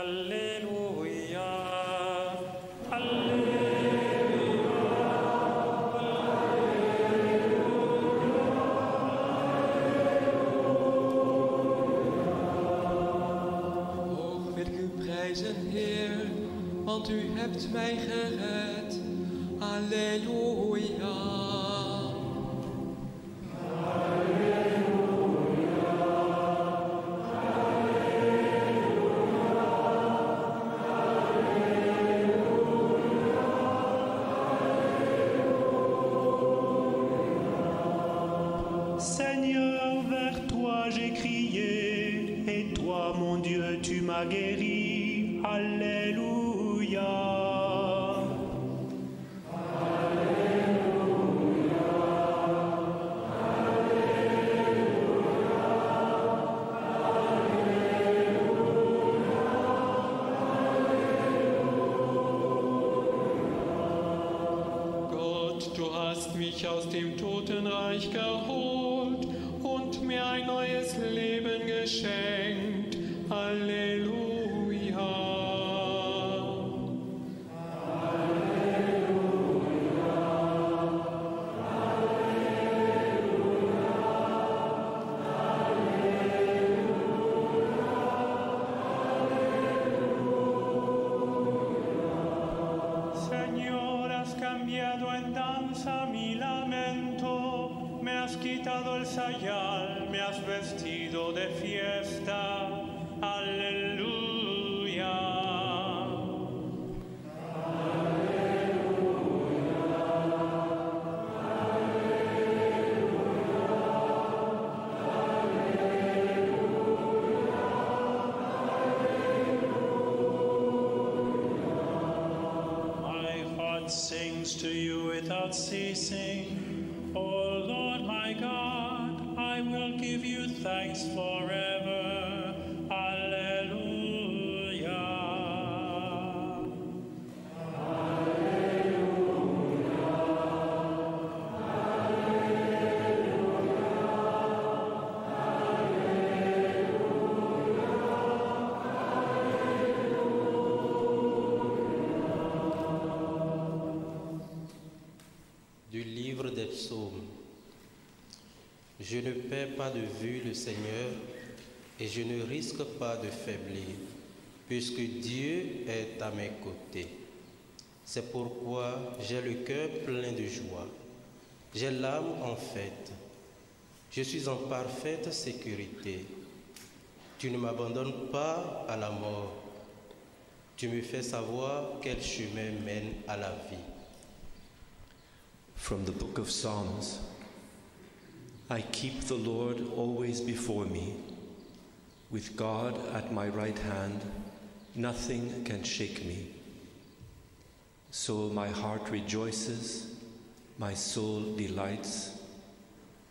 Alléluia. Seigneur, vers toi j'ai crié, et toi, mon Dieu, tu m'as guéri. Without ceasing. Je ne perds pas de vue le Seigneur et je ne risque pas de faiblir, puisque Dieu est à mes côtés. C'est pourquoi j'ai le cœur plein de joie. J'ai l'âme en fête. Je suis en parfaite sécurité. Tu ne m'abandonnes pas à la mort. Tu me fais savoir quel chemin mène à la vie. From the book of Psalms I keep the Lord always before me. With God at my right hand, nothing can shake me. So my heart rejoices, my soul delights,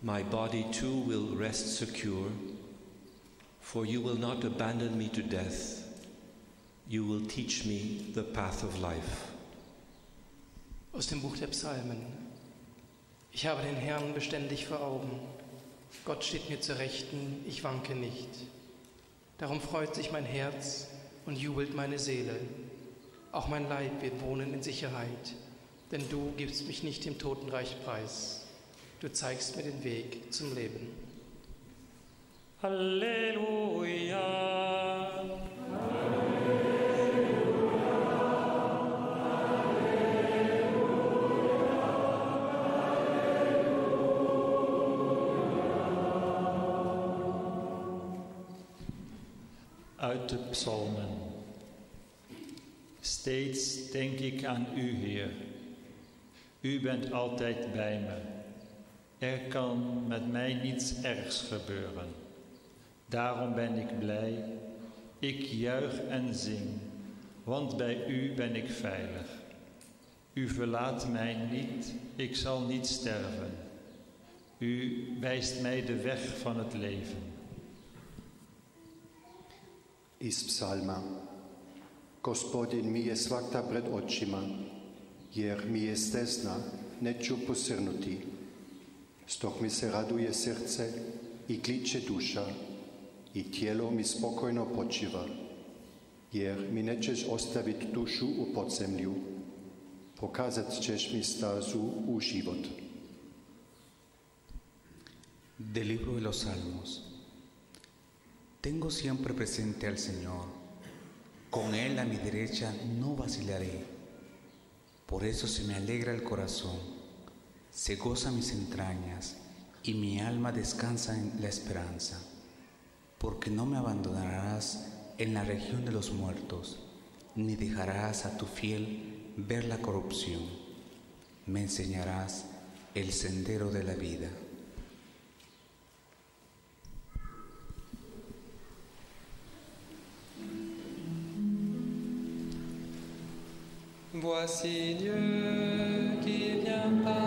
my body too will rest secure, for you will not abandon me to death, you will teach me the path of life. Aus dem Buch der Psalmen. Ich habe den Herrn beständig vor Augen. Gott steht mir zur Rechten, ich wanke nicht. Darum freut sich mein Herz und jubelt meine Seele. Auch mein Leib wird wohnen in Sicherheit, denn du gibst mich nicht dem Totenreich preis. Du zeigst mir den Weg zum Leben. Halleluja. De psalmen. Steeds denk ik aan U, Heer. U bent altijd bij me. Er kan met mij niets ergs gebeuren. Daarom ben ik blij. Ik juich en zing, want bij U ben ik veilig. U verlaat mij niet, ik zal niet sterven. U wijst mij de weg van het leven. Iz psalma. Gospodin mi je svakta pred očima, jer mi je stezna, neću posrnuti. Stok mi se raduje srce i kliče duša i tijelo mi spokojno počiva, jer mi nećeš ostaviti dušu u podzemlju, pokazat ćeš mi stazu u život. Del libro de los Salmos. Tengo siempre presente al Señor. Con Él a mi derecha no vacilaré. Por eso se me alegra el corazón, se goza mis entrañas y mi alma descansa en la esperanza. Porque no me abandonarás en la región de los muertos, ni dejarás a tu fiel ver la corrupción. Me enseñarás el sendero de la vida. Voici Dieu qui vient par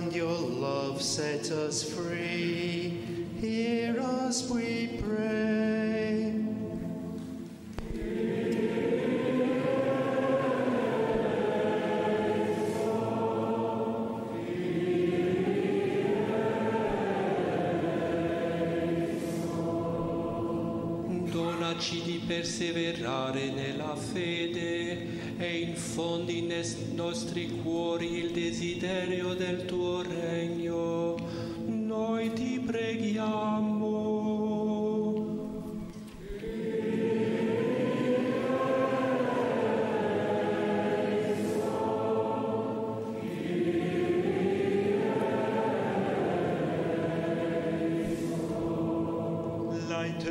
and your love set us free. Hear us, we pray. Donaci di perseverare nella fede infondi nei nostri cuori il desiderio del tuo regno. Noi ti preghiamo.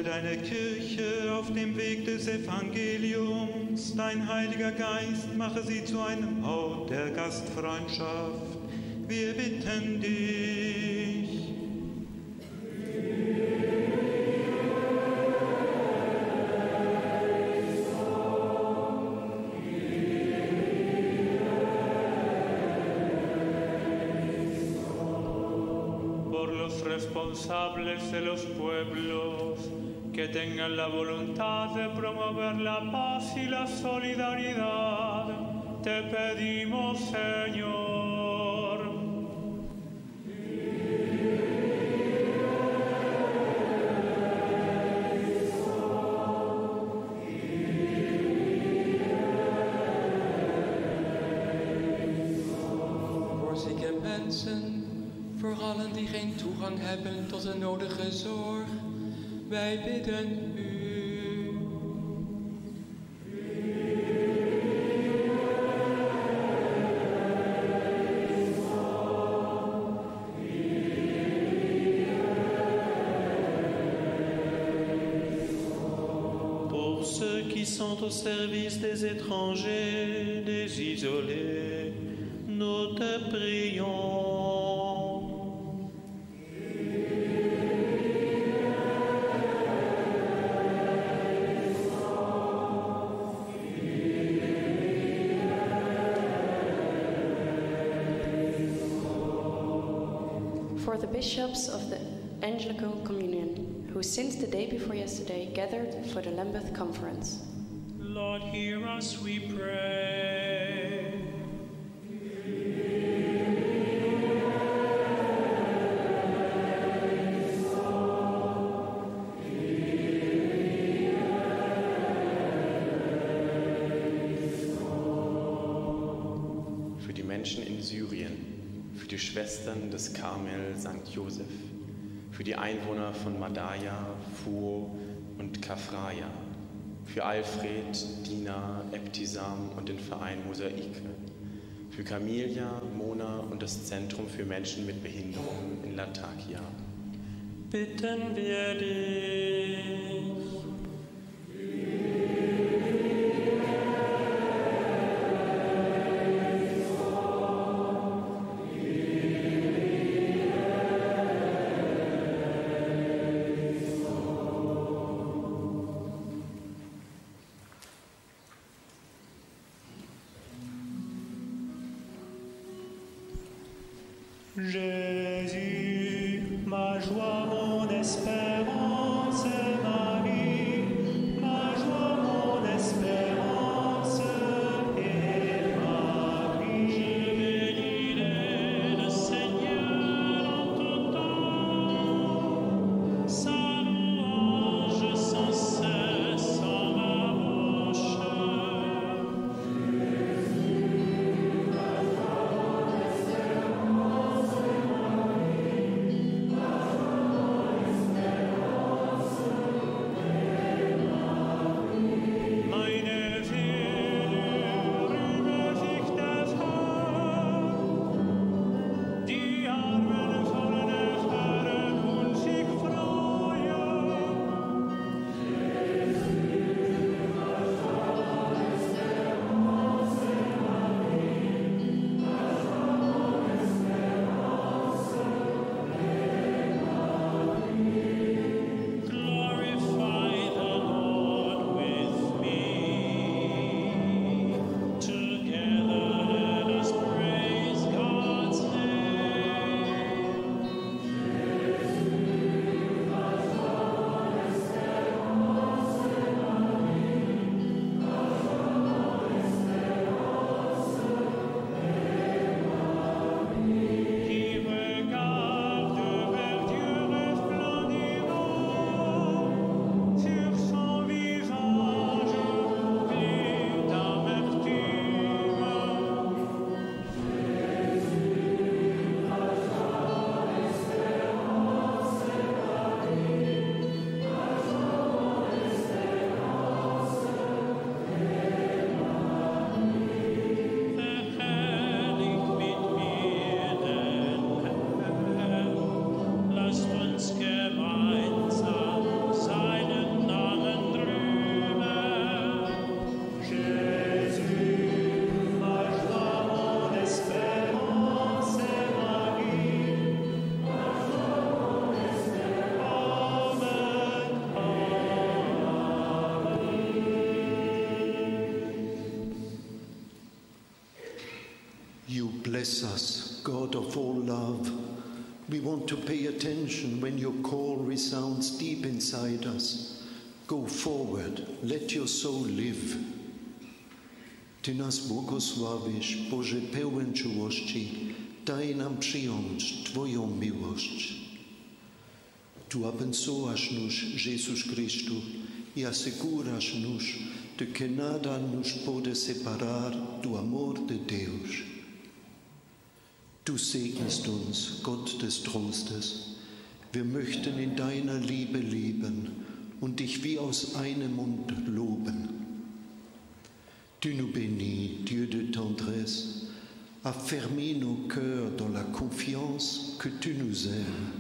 Deine Kirche auf dem Weg des Evangeliums. Dein Heiliger Geist mache sie zu einem Ort der Gastfreundschaft. Wir bitten dich. por los responsables de los pueblos que tengan la voluntad de promover la paz y la solidaridad. Te pedimos, Señor. Voor zieke mensen, voor allen die geen toegang hebben tot de nodige zorg. Wij bidden sont au service des étrangers, des isolés, nous te prions. For the bishops of the Anglican Communion, who since the day before yesterday gathered for the Lambeth Conference. Hear us, we pray. für die Menschen in Syrien, für die Schwestern des Karmel St. Josef, für die Einwohner von Madaya, Fuo und Kafraya, für Alfred, Dina, Ebtisam und den Verein Mosaike, für Camilia, Mona und das Zentrum für Menschen mit Behinderung in Latakia. Bitten wir dich. Bless us, God of all love. We want to pay attention when your call resounds deep inside us. Go forward, let your soul live. Ty nas błogosławisz, Boże pełen czułości, daj nam przyjąć Twoją miłość. Tu abençoas-nos, Jesus Cristo, e asseguras-nos de que nada nos pode separar do amor de Deus. Segnest uns, Gott des Trostes. Wir möchten in deiner Liebe leben und dich wie aus einem Mund loben. Tu nous bénis, Dieu de tendresse, affermis nos cœurs dans la confiance que tu nous aimes.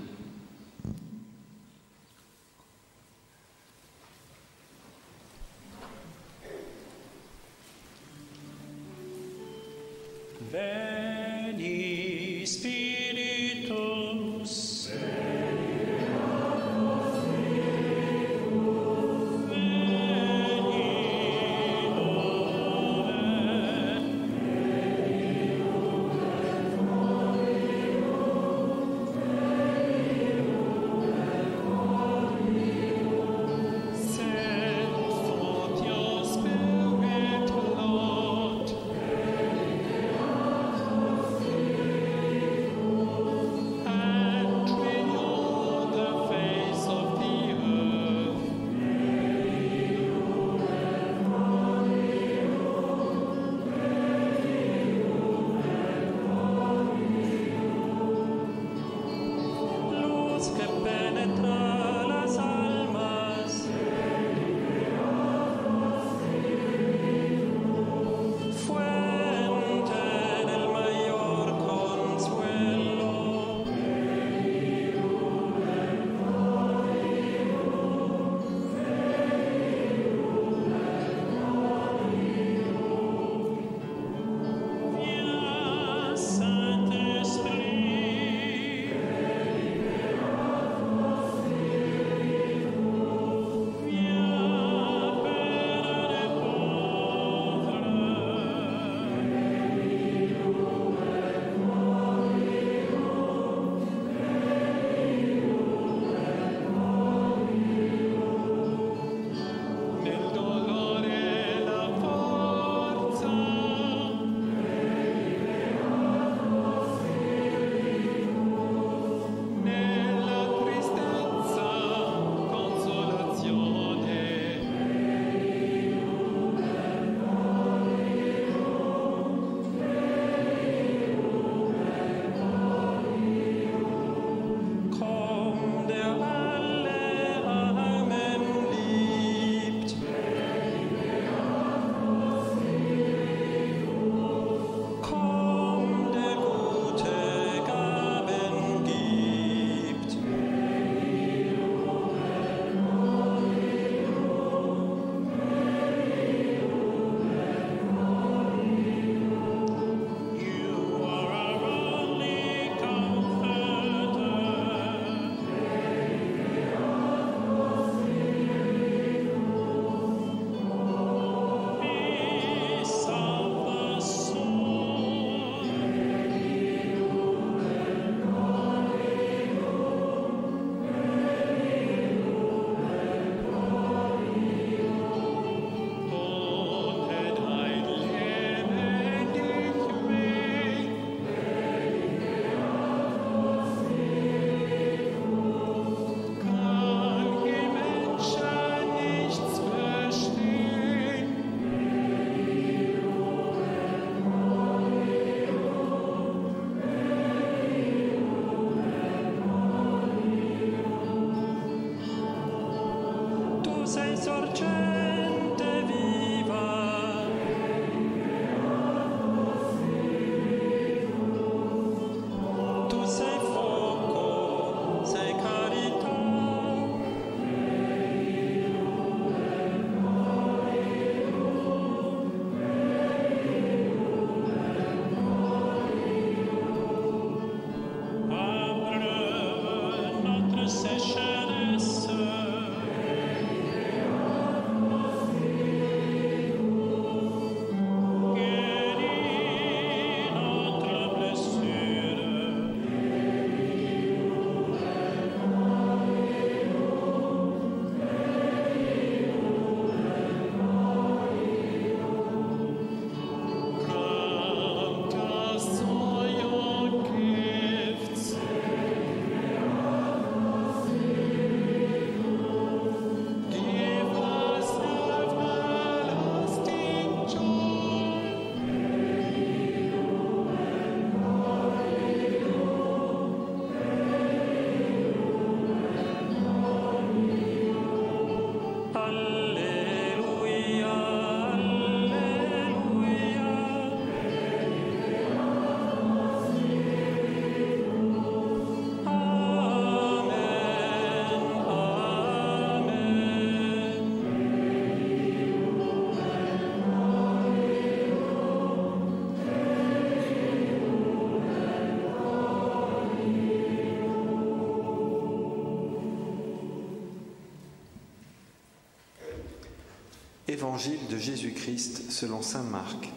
Évangile de Jésus-Christ selon Saint Marc.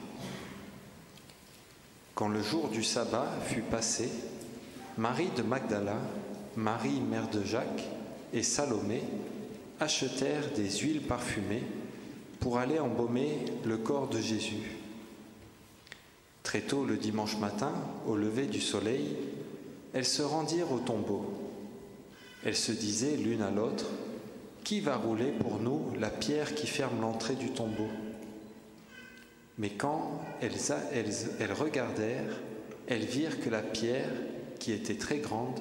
Quand le jour du sabbat fut passé, Marie de Magdala, Marie mère de Jacques et Salomé achetèrent des huiles parfumées pour aller embaumer le corps de Jésus. Très tôt le dimanche matin, au lever du soleil, elles se rendirent au tombeau. Elles se disaient l'une à l'autre, Qui va rouler pour nous la pierre qui ferme l'entrée du tombeau? Mais quand elles, regardèrent, elles virent que la pierre, qui était très grande,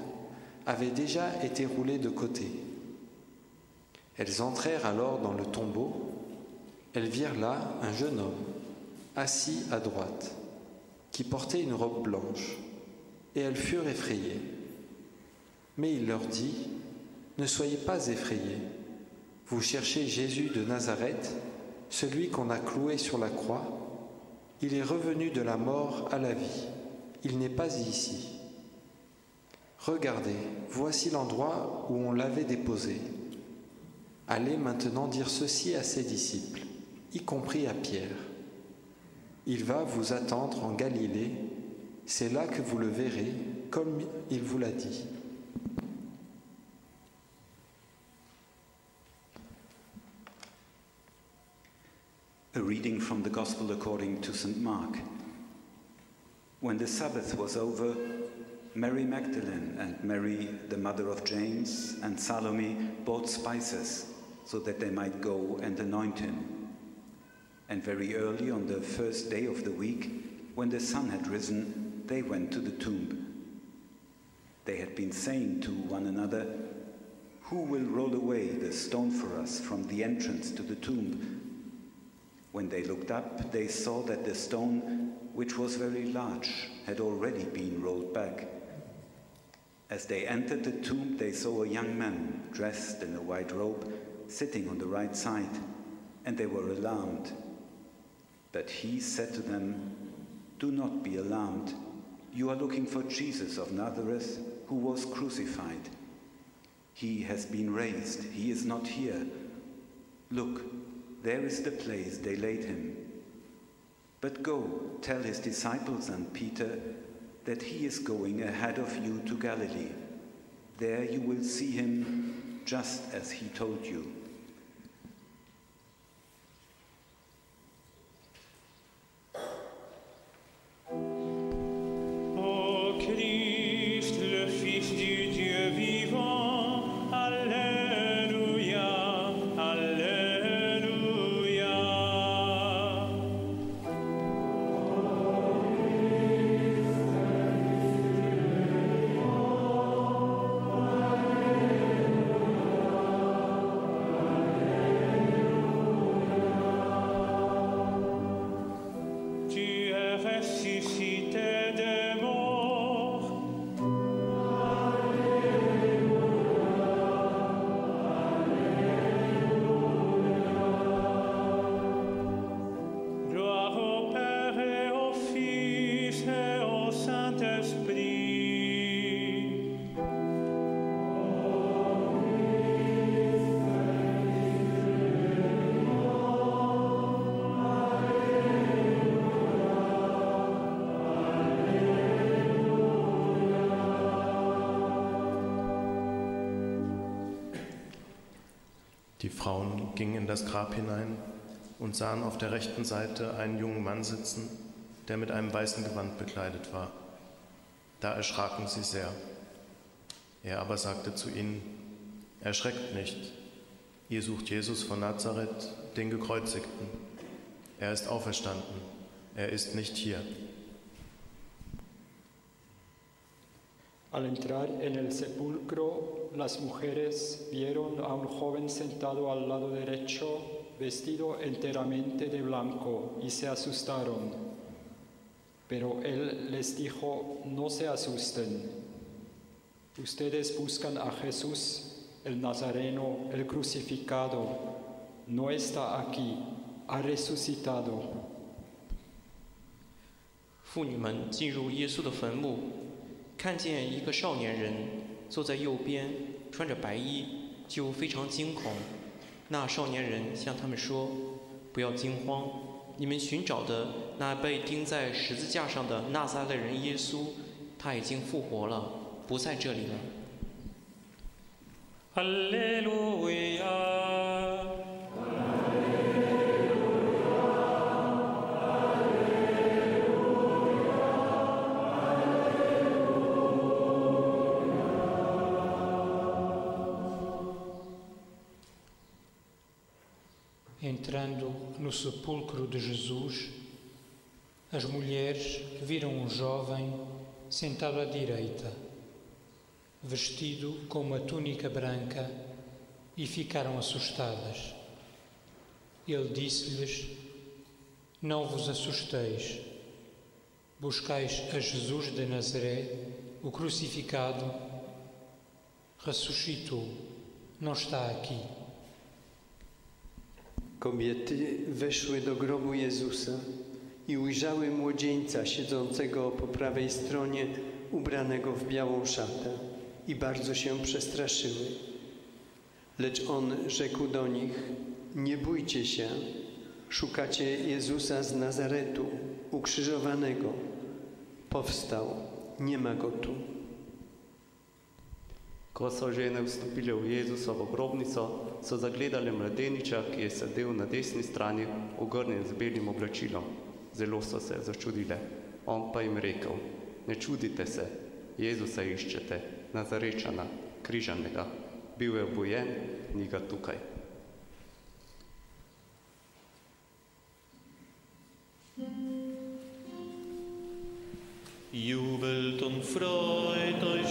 avait déjà été roulée de côté. Elles entrèrent alors dans le tombeau. Elles virent là un jeune homme, assis à droite, qui portait une robe blanche, et elles furent effrayées. Mais il leur dit, Ne soyez pas effrayés, vous cherchez Jésus de Nazareth, celui qu'on a cloué sur la croix. Il est revenu de la mort à la vie, il n'est pas ici. Regardez, voici l'endroit où on l'avait déposé. Allez maintenant dire ceci à ses disciples, y compris à Pierre. Il va vous attendre en Galilée, c'est là que vous le verrez, comme il vous l'a dit. A reading from the Gospel according to St. Mark. When the Sabbath was over, Mary Magdalene and Mary, the mother of James, and Salome bought spices so that they might go and anoint him. And very early on the first day of the week, when the sun had risen, they went to the tomb. They had been saying to one another, Who will roll away the stone for us from the entrance to the tomb? When they looked up, they saw that the stone, which was very large, had already been rolled back. As they entered the tomb, they saw a young man dressed in a white robe sitting on the right side, and they were alarmed. But he said to them, Do not be alarmed. You are looking for Jesus of Nazareth, who was crucified. He has been raised. He is not here. Look, there is the place they laid him. But go, tell his disciples and Peter that he is going ahead of you to Galilee. There you will see him just as he told you. Die Frauen gingen in das Grab hinein und sahen auf der rechten Seite einen jungen Mann sitzen, der mit einem weißen Gewand bekleidet war. Da erschraken sie sehr. Er aber sagte zu ihnen, Erschreckt nicht, ihr sucht Jesus von Nazareth, den Gekreuzigten. Er ist auferstanden, er ist nicht hier. Al entrar en el sepulcro, las mujeres vieron a un joven sentado al lado derecho, vestido enteramente de blanco, y se asustaron. Pero él les dijo, no se asusten. Ustedes buscan a Jesús, el Nazareno, el crucificado. No está aquí, ha resucitado. 妇女们进入耶稣的坟墓，看见一个少年人 坐在右边，穿着白衣，就非常惊恐。那少年人向他们说：“不要惊慌，你们寻找的那被钉在十字架上的纳撒勒人耶稣，他已经复活了，不在这里了。Entrando no sepulcro de Jesus, as mulheres viram um jovem sentado à direita, vestido com uma túnica branca, e ficaram assustadas. Ele disse-lhes: Não vos assusteis. Buscais a Jesus de Nazaré, o crucificado. Ressuscitou, não está aqui. Kobiety weszły do grobu Jezusa i ujrzały młodzieńca siedzącego po prawej stronie, ubranego w białą szatę, i bardzo się przestraszyły. Lecz on rzekł do nich: Nie bójcie się, szukacie Jezusa z Nazaretu, ukrzyżowanego. Powstał, nie ma go tu. Ko so žene vstopile v Jezusovo grobnico, so zagledali mladeniča, ki je sedel na desni strani, ogrnjen z belim oblačilom. Zelo so se začudile. On pa jim rekel: Ne čudite se, Jezusa iščete, Nazarečana, križanega. Bil je obojen, ni ga tukaj. Jubelt und freut euch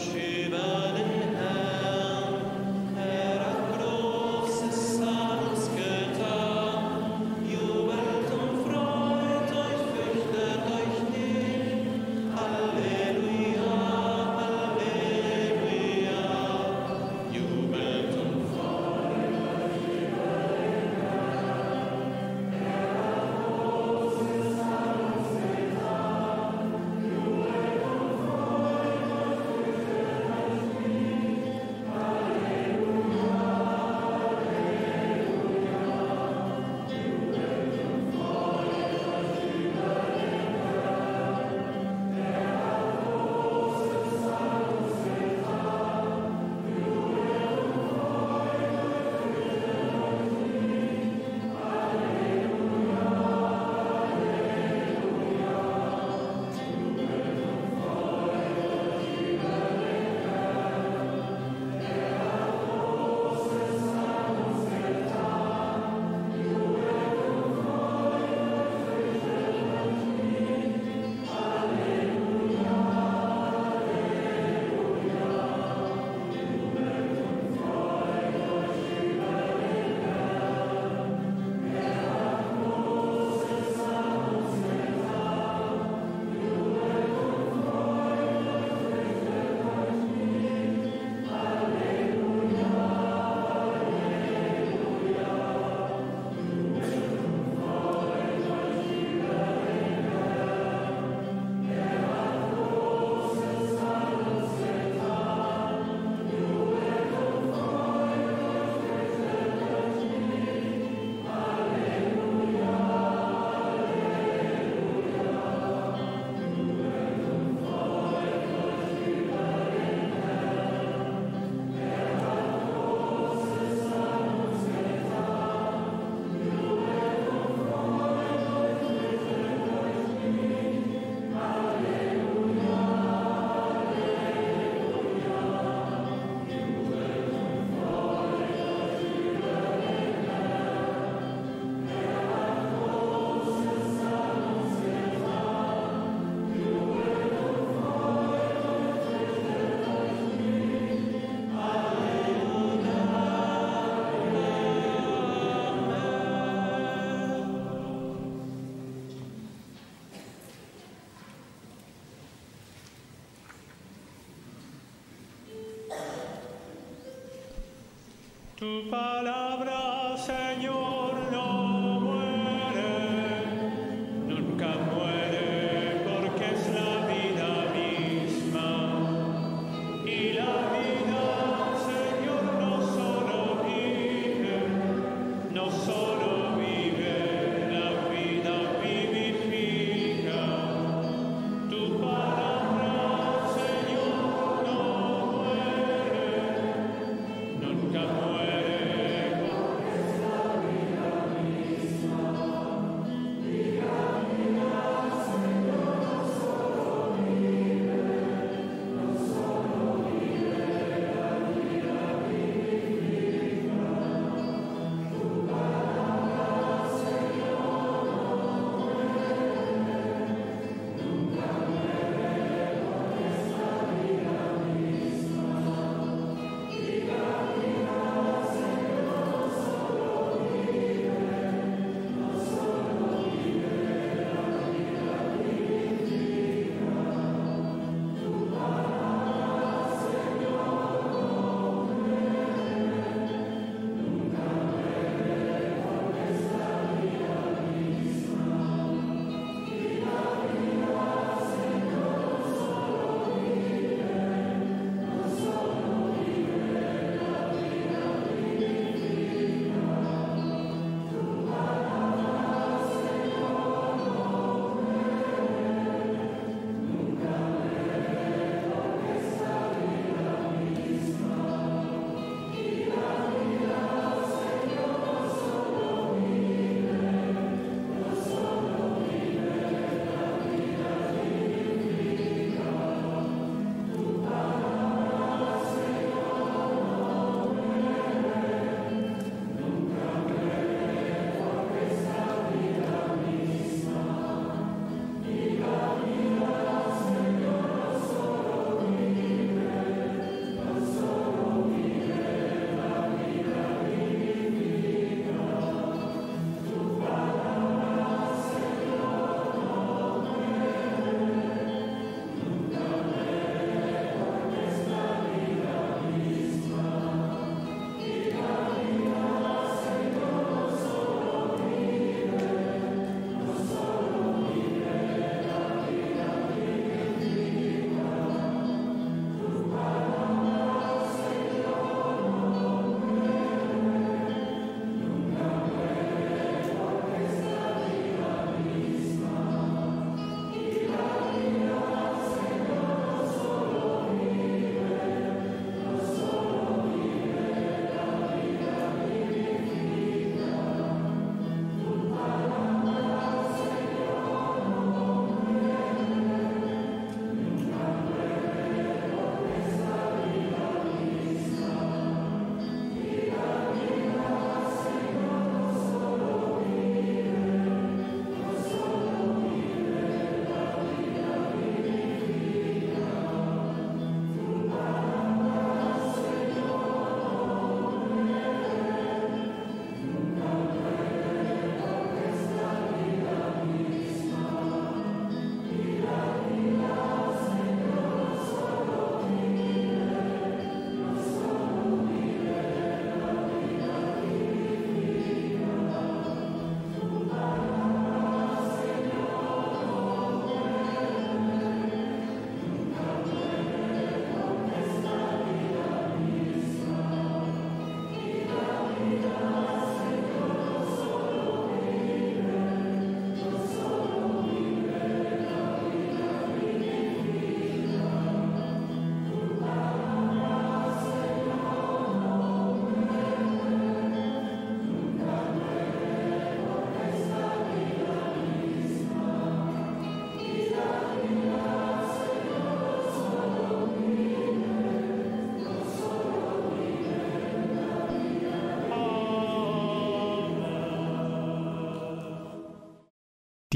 Palabra,